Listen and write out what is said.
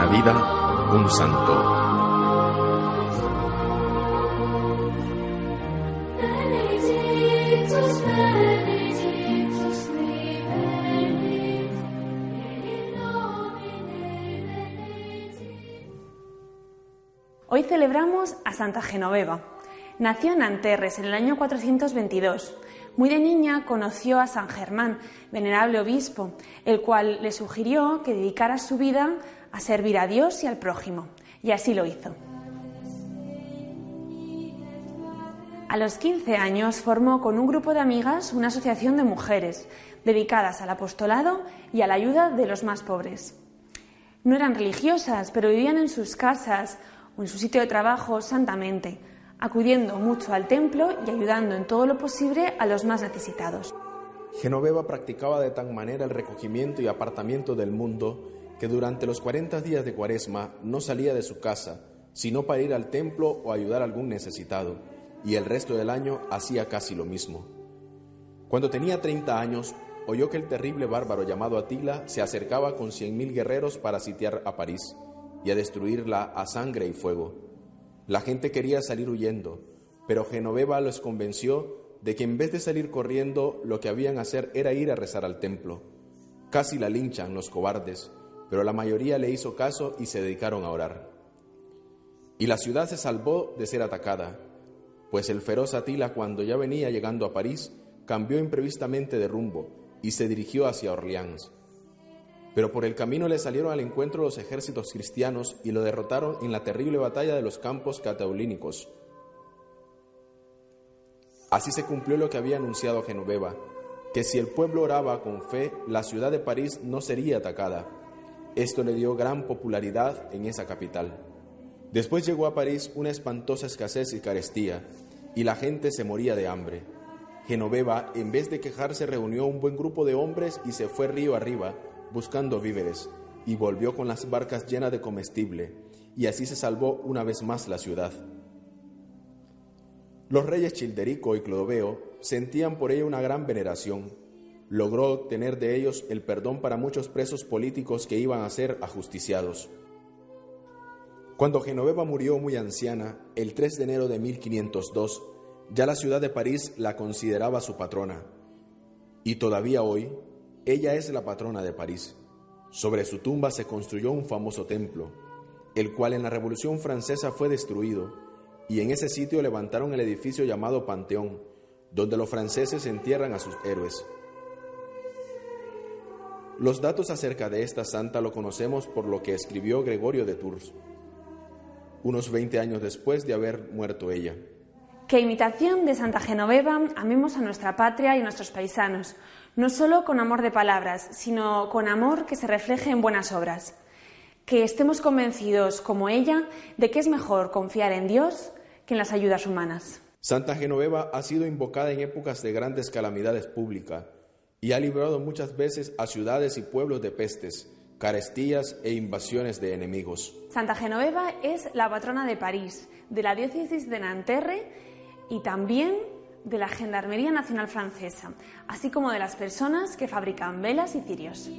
vida un santo. Hoy celebramos a Santa Genoveva. Nació en Anterres en el año 422. Muy de niña conoció a San Germán, venerable obispo, el cual le sugirió que dedicara su vida a servir a Dios y al prójimo, y así lo hizo. A los 15 años formó con un grupo de amigas una asociación de mujeres dedicadas al apostolado y a la ayuda de los más pobres. No eran religiosas, pero vivían en sus casas o en su sitio de trabajo santamente, acudiendo mucho al templo y ayudando en todo lo posible a los más necesitados. Genoveva practicaba de tal manera el recogimiento y apartamiento del mundo que durante los 40 días de cuaresma no salía de su casa, sino para ir al templo o ayudar a algún necesitado, y el resto del año hacía casi lo mismo. Cuando tenía 30 años, oyó que el terrible bárbaro llamado Atila se acercaba con 100.000 guerreros para sitiar a París y a destruirla a sangre y fuego. La gente quería salir huyendo, pero Genoveva los convenció de que en vez de salir corriendo, lo que habían hacer era ir a rezar al templo. Casi la linchan los cobardes, pero la mayoría le hizo caso y se dedicaron a orar. Y la ciudad se salvó de ser atacada, pues el feroz Atila, cuando ya venía llegando a París, cambió imprevistamente de rumbo y se dirigió hacia Orleans. Pero por el camino le salieron al encuentro los ejércitos cristianos y lo derrotaron en la terrible batalla de los campos cataulínicos. Así se cumplió lo que había anunciado Genoveva, que si el pueblo oraba con fe, la ciudad de París no sería atacada. Esto le dio gran popularidad en esa capital. Después llegó a París una espantosa escasez y carestía, y la gente se moría de hambre. Genoveva, en vez de quejarse, reunió un buen grupo de hombres y se fue río arriba, buscando víveres, y volvió con las barcas llenas de comestible, y así se salvó una vez más la ciudad. Los reyes Childerico y Clodoveo sentían por ella una gran veneración. Logró obtener de ellos el perdón para muchos presos políticos que iban a ser ajusticiados. Cuando Genoveva murió muy anciana, el 3 de enero de 1502, ya la ciudad de París la consideraba su patrona. Y todavía hoy, ella es la patrona de París. Sobre su tumba se construyó un famoso templo, el cual en la Revolución Francesa fue destruido, y en ese sitio levantaron el edificio llamado Panteón, donde los franceses entierran a sus héroes. Los datos acerca de esta santa lo conocemos por lo que escribió Gregorio de Tours, unos 20 años después de haber muerto ella. Que imitación de Santa Genoveva amemos a nuestra patria y a nuestros paisanos, no solo con amor de palabras, sino con amor que se refleje en buenas obras. Que estemos convencidos, como ella, de que es mejor confiar en Dios que en las ayudas humanas. Santa Genoveva ha sido invocada en épocas de grandes calamidades públicas y ha librado muchas veces a ciudades y pueblos de pestes, carestías e invasiones de enemigos. Santa Genoveva es la patrona de París, de la diócesis de Nanterre y también de la Gendarmería Nacional Francesa, así como de las personas que fabrican velas y cirios.